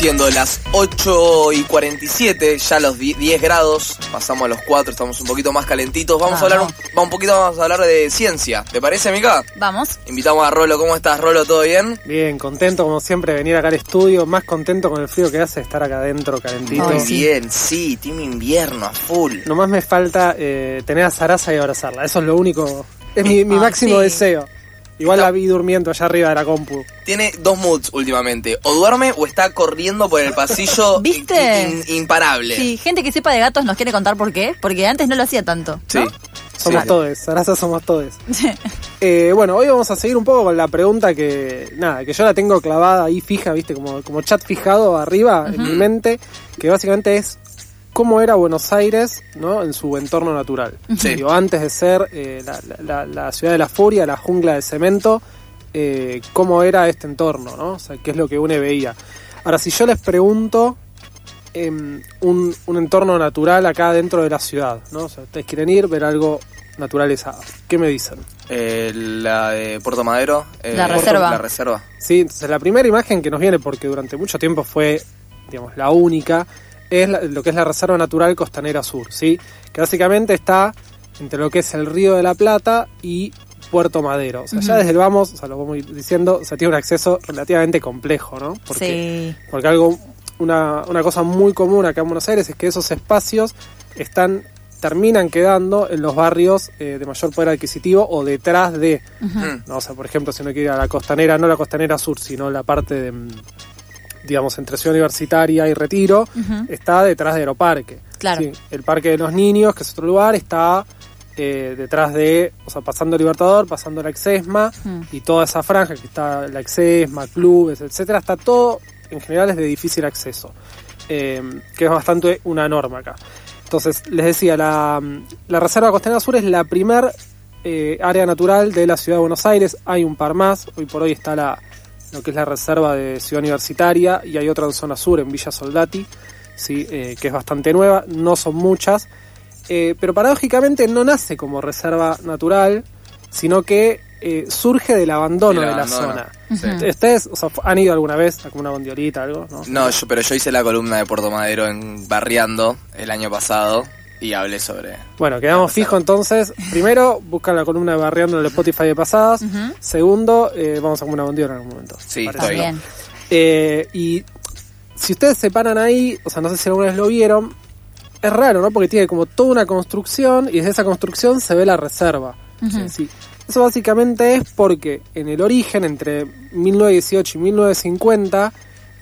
Siendo las 8 y 47, ya los 10 grados, pasamos a los 4, estamos un poquito más calentitos. Vamos a hablar un, va un poquito vamos a hablar de ciencia. ¿Te parece, Mica? Vamos. Invitamos a Rolo. ¿Cómo estás, Rolo? ¿Todo bien? Bien, contento como siempre de venir acá al estudio, más contento con el frío que hace estar acá adentro, calentito. Muy bien, sí, tiene invierno a full. Nomás me falta eh, tener a Sarasa y abrazarla, eso es lo único, es mi, mi Ah, máximo sí. deseo. Igual la vi durmiendo allá arriba de la compu. Tiene dos moods últimamente. O duerme o está corriendo por el pasillo ¿Viste? in- in- imparable. Sí, gente que sepa de gatos nos quiere contar por qué, porque antes no lo hacía tanto. Sí. Somos Sí. todos, Sarasa somos todos. Eh, bueno, hoy vamos a seguir un poco con la pregunta que, nada, que yo la tengo clavada ahí fija, viste, como, como chat fijado arriba en mi mente, que básicamente es cómo era Buenos Aires, ¿no? En su entorno natural. Sí. Digo, antes de ser eh, la, la- la- la ciudad de la furia, la jungla de cemento, eh, cómo era este entorno, ¿no? O sea, qué es lo que uno veía. Ahora, si yo les pregunto em, un, un entorno natural acá dentro de la ciudad, ¿no? O sea, ustedes quieren ir, ver algo naturalizado. ¿Qué me dicen? Eh, la de Puerto Madero. eh, La reserva. La reserva. Sí, entonces la primera imagen que nos viene, porque durante mucho tiempo fue, digamos, la única, es la- lo que es la Reserva Natural Costanera Sur, ¿sí? Que básicamente está entre lo que es el Río de la Plata y Puerto Madero. O sea, ya desde el vamos, o sea, lo vamos diciendo, o sea, tiene un acceso relativamente complejo, ¿no? Porque, Sí. porque algo, una, una cosa muy común acá en Buenos Aires es que esos espacios están terminan quedando en los barrios eh, de mayor poder adquisitivo o detrás de. ¿no? O sea, por ejemplo, si uno quiere ir a la costanera, no la costanera sur, sino la parte de, mm, digamos, entre Ciudad Universitaria y Retiro, está detrás de Aeroparque. Claro. Sí, el Parque de los Niños, que es otro lugar, está eh, detrás de, o sea, pasando Libertador, pasando la Exesma y toda esa franja que está la Exesma, clubes, etcétera, está todo en general es de difícil acceso, eh, que es bastante una norma acá. Entonces, les decía, la, la Reserva Costanera Sur es la primer eh, área natural de la ciudad de Buenos Aires. Hay un par más. Hoy por hoy está la, lo que es la Reserva de Ciudad Universitaria y hay otra en zona sur, en Villa Soldati, ¿sí? Eh, que es bastante nueva. No son muchas. Eh, pero paradójicamente no nace como reserva natural, sino que eh, surge del abandono Del de la abandono, zona. sí. ¿Ustedes o sea, han ido alguna vez a como una bondiolita algo? No, No, yo, pero yo hice la columna de Puerto Madero en Barriando el año pasado y hablé sobre. Bueno, quedamos fijos entonces. Primero, buscan la columna de Barriando en el Spotify de pasadas. Segundo, eh, vamos a comer una bondiola en algún momento. Sí, estoy. Bien. Eh, y si ustedes se paran ahí, o sea, no sé si alguna vez lo vieron, es raro, ¿no? Porque tiene como toda una construcción y desde esa construcción se ve la reserva. Ujú. Sí. Eso básicamente es porque en el origen, entre 1918 y 1950,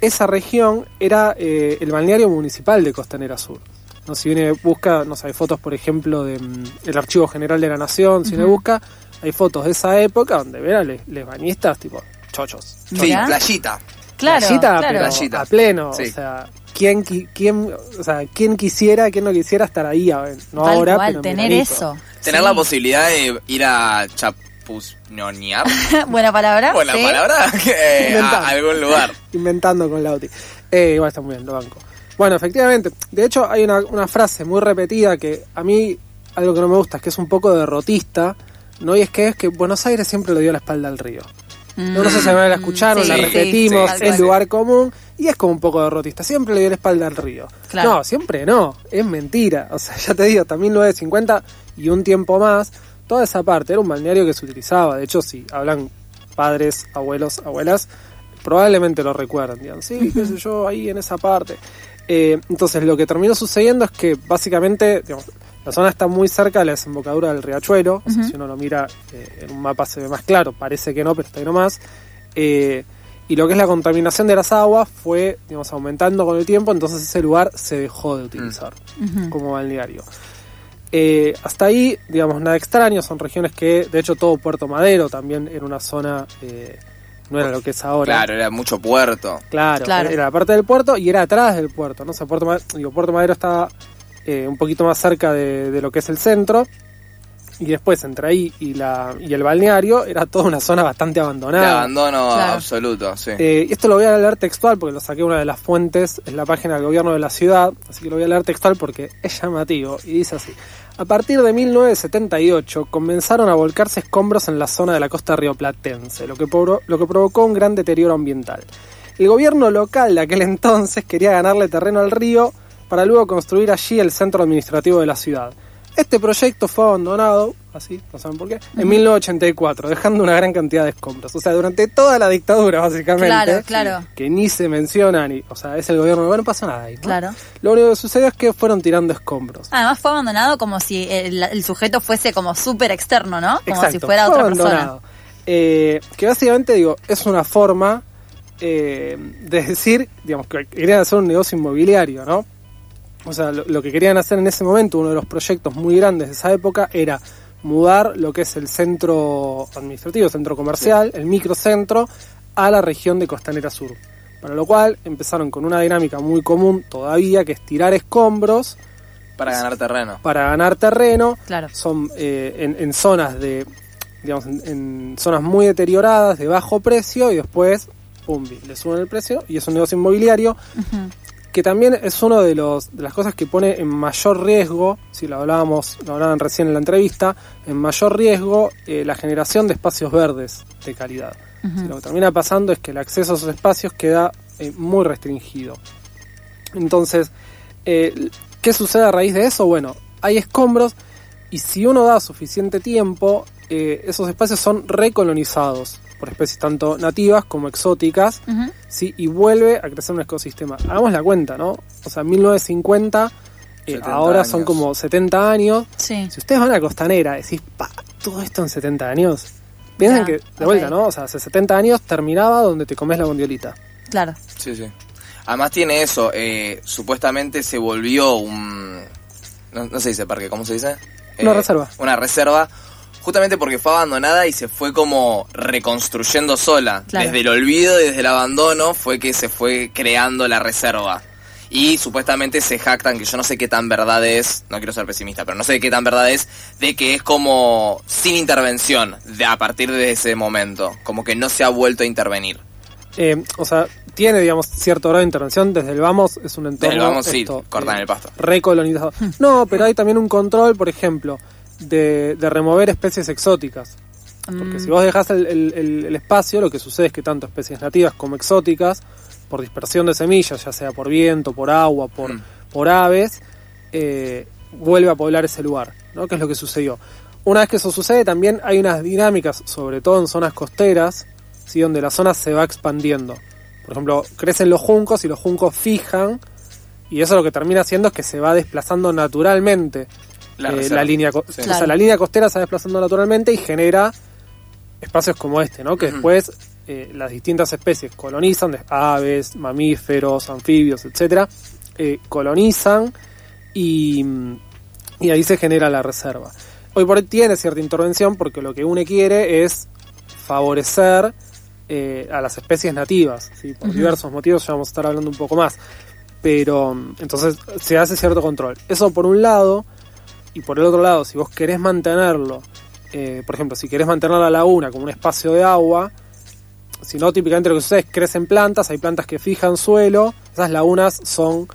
esa región era eh, el balneario municipal de Costanera Sur. No, si viene busca, no sé, hay fotos, por ejemplo, del Archivo General de la Nación, si uno busca, hay fotos de esa época donde verán les, les bañistas tipo chochos. Sí, Mirá. playita. Claro, Playita, claro. pero Playita. a pleno. Sí. O sea, ¿quién, qui- quién, o sea, ¿quién quisiera, quién no quisiera estar ahí? A ver, no Tal ahora, cual, pero en tener eso. Tener Sí. la posibilidad de ir a chapuzñonear. Buena palabra. Buena sí. palabra. eh, Inventando. a algún lugar. Inventando con Lauti. Eh, igual está muy bien, lo banco. Bueno, efectivamente. De hecho, hay una, una frase muy repetida que a mí, algo que no me gusta, es que es un poco derrotista, ¿no? Y es que es que Buenos Aires siempre le dio la espalda al río. No, no sé si la escucharon, sí, la sí, repetimos, sí, es cual. lugar común y es como un poco derrotista. Siempre le dio la espalda al río. Claro. No, siempre no, es mentira. O sea, ya te digo, también 1950 y un tiempo más, toda esa parte era un balneario que se utilizaba. De hecho, si hablan padres, abuelos, abuelas, probablemente lo recuerdan. Digan, sí, qué sé yo, ahí en esa parte. Eh, entonces, lo que terminó sucediendo es que básicamente, digamos, la zona está muy cerca de la desembocadura del riachuelo. O sea, si uno lo mira eh, en un mapa se ve más claro, parece que no, pero está ahí nomás. Eh, y lo que es la contaminación de las aguas fue, digamos, aumentando con el tiempo, entonces ese lugar se dejó de utilizar como balneario. Eh, hasta ahí, digamos, nada extraño, son regiones que, de hecho, todo Puerto Madero también era una zona, eh, no era lo que es ahora. Claro, era mucho puerto. Claro, Claro. era la parte del puerto y era atrás del puerto, ¿no? O sea, Puerto, Ma- digo, Puerto Madero estaba eh, un poquito más cerca de, de lo que es el centro. Y después entre ahí y, la, y el balneario era toda una zona bastante De abandonada. abandono Claro. absoluto, sí. Eh, y esto lo voy a leer textual porque lo saqué de una de las fuentes, es la página del gobierno de la ciudad, así que lo voy a leer textual porque es llamativo y dice así. A partir de 1978 comenzaron a volcarse escombros en la zona de la costa rioplatense, lo que, lo que provocó un gran deterioro ambiental. El gobierno local de aquel entonces quería ganarle terreno al río para luego construir allí el centro administrativo de la ciudad. Este proyecto fue abandonado, así, no saben por qué, en 1984, dejando una gran cantidad de escombros. O sea, durante toda la dictadura, básicamente, Claro, claro. que ni se mencionan, y, o sea, es el gobierno, bueno, no pasa nada ahí. ¿no? Claro. Lo único que sucedió es que fueron tirando escombros. Además fue abandonado como si el, el sujeto fuese como súper externo, ¿no? Como Exacto, si fuera fue otra abandonado. Eh, que básicamente, digo, es una forma eh, de decir, digamos, que querían hacer un negocio inmobiliario, ¿no? O sea, lo, lo que querían hacer en ese momento, uno de los proyectos muy grandes de esa época, era mudar lo que es el centro administrativo, centro comercial, el microcentro, a la región de Costanera Sur. Para lo cual empezaron con una dinámica muy común todavía, que es tirar escombros Para ganar terreno. para ganar terreno. Claro. Son eh, en, en zonas de, digamos, en, en zonas muy deterioradas, de bajo precio, y después, pum, le suben el precio, y es un negocio inmobiliario. Que también es uno de los de las cosas que pone en mayor riesgo, si lo hablábamos, lo hablaban recién en la entrevista, en mayor riesgo eh, la generación de espacios verdes de calidad. Lo que termina pasando es que el acceso a esos espacios queda eh, muy restringido. Entonces, eh, ¿qué sucede a raíz de eso? Bueno, hay escombros y si uno da suficiente tiempo, esos espacios son recolonizados por especies tanto nativas como exóticas. ¿sí? y vuelve a crecer un ecosistema. Hagamos la cuenta, ¿no? O sea, 1950, eh, 70 ahora son como 70 años. Sí. Si ustedes van a Costanera, decís, pa, todo esto en 70 años. Piensen Ya, que, de vuelta, ¿no? O sea, hace 70 años terminaba donde te comes la bondiolita. Claro. Sí, sí. Además tiene eso, eh, supuestamente se volvió un... No, no se dice parque, ¿cómo se dice? Una Eh, reserva. Una reserva, justamente porque fue abandonada y se fue como reconstruyendo sola. Claro. Desde el olvido y desde el abandono fue que se fue creando la reserva. Y supuestamente se jactan, que yo no sé qué tan verdad es, no quiero ser pesimista, pero no sé qué tan verdad es, de que es como sin intervención de, a partir de ese momento. Como que no se ha vuelto a intervenir. Eh, o sea, tiene, digamos, cierto grado de intervención. Desde el Vamos es un entorno. Desde el Vamos, sí, esto, cortan eh, el pasto. Recolonizado. No, pero hay también un control, por ejemplo, de, de remover especies exóticas. Porque Mm, si vos dejás el, el- el- el espacio, lo que sucede es que tanto especies nativas como exóticas, por dispersión de semillas, ya sea por viento, por agua, por, Mm. por aves, eh, vuelve a poblar ese lugar, ¿no? Que es lo que sucedió. Una vez que eso sucede, también hay unas dinámicas, sobre todo en zonas costeras, ¿sí? donde la zona se va expandiendo. Por ejemplo, crecen los juncos y los juncos fijan, y eso lo que termina haciendo es que se va desplazando naturalmente La eh, la línea Sí. o sea, Claro. la línea costera se va desplazando naturalmente y genera espacios como este, ¿no? Que después eh, las distintas especies colonizan, de aves, mamíferos, anfibios, etcétera, eh, colonizan y, y ahí se genera la reserva. Hoy por hoy tiene cierta intervención porque lo que UNE quiere es favorecer eh, a las especies nativas, ¿sí? por diversos motivos, ya vamos a estar hablando un poco más. Pero mm, entonces se hace cierto control. Eso por un lado, y por el otro lado, si vos querés mantenerlo, eh, por ejemplo, si querés mantener la laguna como un espacio de agua, si no, típicamente lo que sucede es crecen plantas, hay plantas que fijan suelo, esas lagunas son,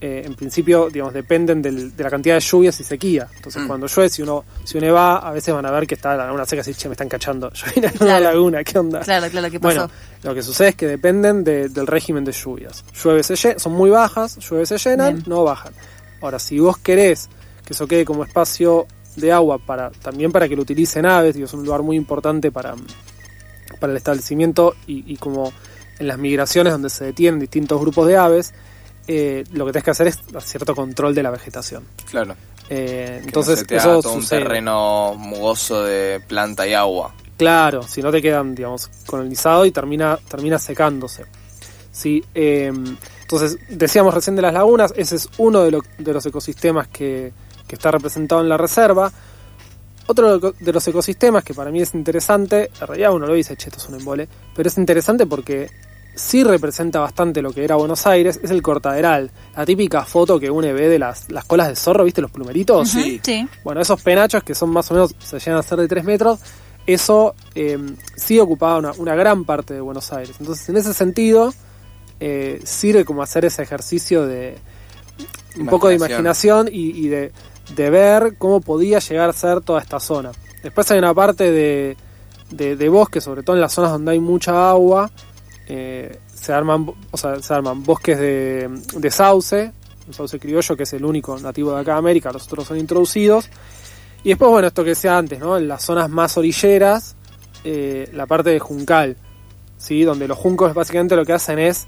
eh, en principio, digamos, dependen del- de la cantidad de lluvias y sequía. Entonces, Mm. cuando llueve, si uno, si uno va, a veces van a ver que está la laguna seca, así, che, me están cachando, yo vine a una laguna, ¿qué onda? Claro, claro, ¿qué pasó? Bueno, lo que sucede es que dependen de- del régimen de lluvias. Llueve, se son muy bajas, llueve, se llenan, Bien. no bajan. Ahora, si vos querés que eso quede como espacio de agua para también para que lo utilicen aves, digo, es un lugar muy importante para, para el establecimiento y, y como en las migraciones donde se detienen distintos grupos de aves, eh, lo que tenés que hacer es cierto control de la vegetación. Claro. Eh, entonces, no eso todo un sucede. terreno mugoso de planta y agua. Claro, si no te quedan, digamos, colonizados y termina, termina secándose. Sí, eh, entonces, decíamos recién de las lagunas, ese es uno de, lo- de los ecosistemas que, que está representado en la reserva. Otro de los ecosistemas que para mí es interesante, en realidad uno lo dice, che, esto es un embole, pero es interesante porque sí representa bastante lo que era Buenos Aires es el cortaderal. La típica foto que uno ve de las, las colas de zorro, ¿viste? Los plumeritos. Ujú, Sí. sí. Bueno, esos penachos que son más o menos, se llegan a ser de 3 metros, eso eh, sí ocupaba una, una gran parte de Buenos Aires. Entonces, en ese sentido, eh, sirve como hacer ese ejercicio de un poco de Imaginación. imaginación y, y de, de ver cómo podía llegar a ser toda esta zona. Después hay una parte de, de, bosque, sobre todo en las zonas donde hay mucha agua, eh, se arman, o sea, se arman bosques de, de sauce, el sauce criollo que es el único nativo de acá de América, los otros son introducidos. Y después, bueno, esto que decía antes, ¿no? En las zonas más orilleras, eh, la parte de juncal, ¿sí? Donde los juncos básicamente lo que hacen es,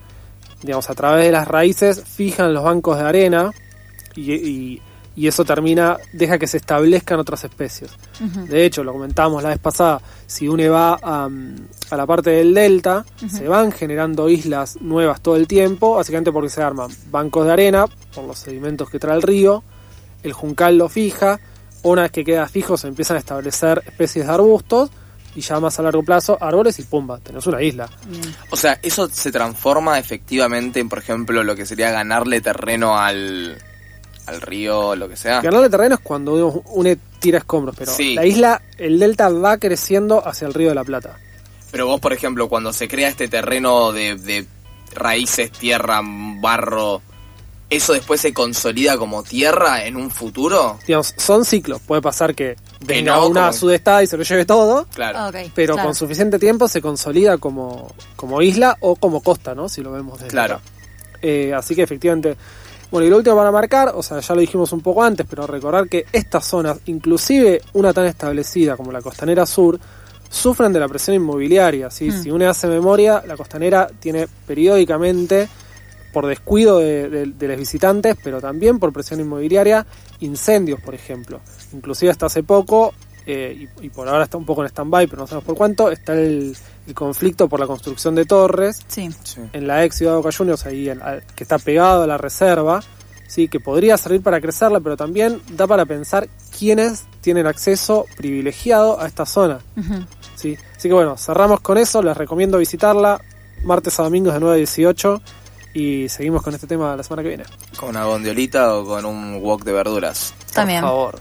digamos, a través de las raíces, fijan los bancos de arena y- y eso termina, deja que se establezcan otras especies. De hecho, lo comentábamos la vez pasada, si uno va a, a la parte del delta, se van generando islas nuevas todo el tiempo, básicamente porque se arman bancos de arena por los sedimentos que trae el río, el juncal lo fija, una vez que queda fijo se empiezan a establecer especies de arbustos y ya más a largo plazo árboles y pumba, tenés una isla. O sea, eso se transforma efectivamente en, por ejemplo, lo que sería ganarle terreno al, al río, lo que sea. Ganarle terreno es cuando uno, uno tira escombros, pero Sí. la isla, el delta va creciendo hacia el río de la Plata. Pero vos, por ejemplo, cuando se crea este terreno de, de raíces, tierra, barro, ¿eso después se consolida como tierra en un futuro? Digamos, son ciclos, puede pasar que venga no, una como- sudestada y se lo lleve todo, Claro. Ok, pero claro. con suficiente tiempo se consolida como, como isla o como costa, ¿no? Si lo vemos desde Claro. Eh, así que efectivamente. Bueno, y lo último para marcar, o sea, ya lo dijimos un poco antes, pero recordar que estas zonas, inclusive una tan establecida como la costanera sur, sufren de la presión inmobiliaria. ¿sí? Hmm. Si uno hace memoria, la costanera tiene periódicamente, por descuido de, de- de los visitantes, pero también por presión inmobiliaria, incendios, por ejemplo. Inclusive hasta hace poco, eh, y, y por ahora está un poco en stand-by, pero no sabemos por cuánto, está el, el conflicto por la construcción de torres Sí. En la ex Ciudad de Boca Juniors, ahí en- que está pegado a la reserva, sí, que podría servir para crecerla, pero también da para pensar quiénes tienen acceso privilegiado a esta zona. ¿sí? Así que bueno, cerramos con eso, les recomiendo visitarla martes a domingos de 9 a 18 y seguimos con este tema la semana que viene. ¿Con una gondolita o con un wok de verduras? También. Por favor.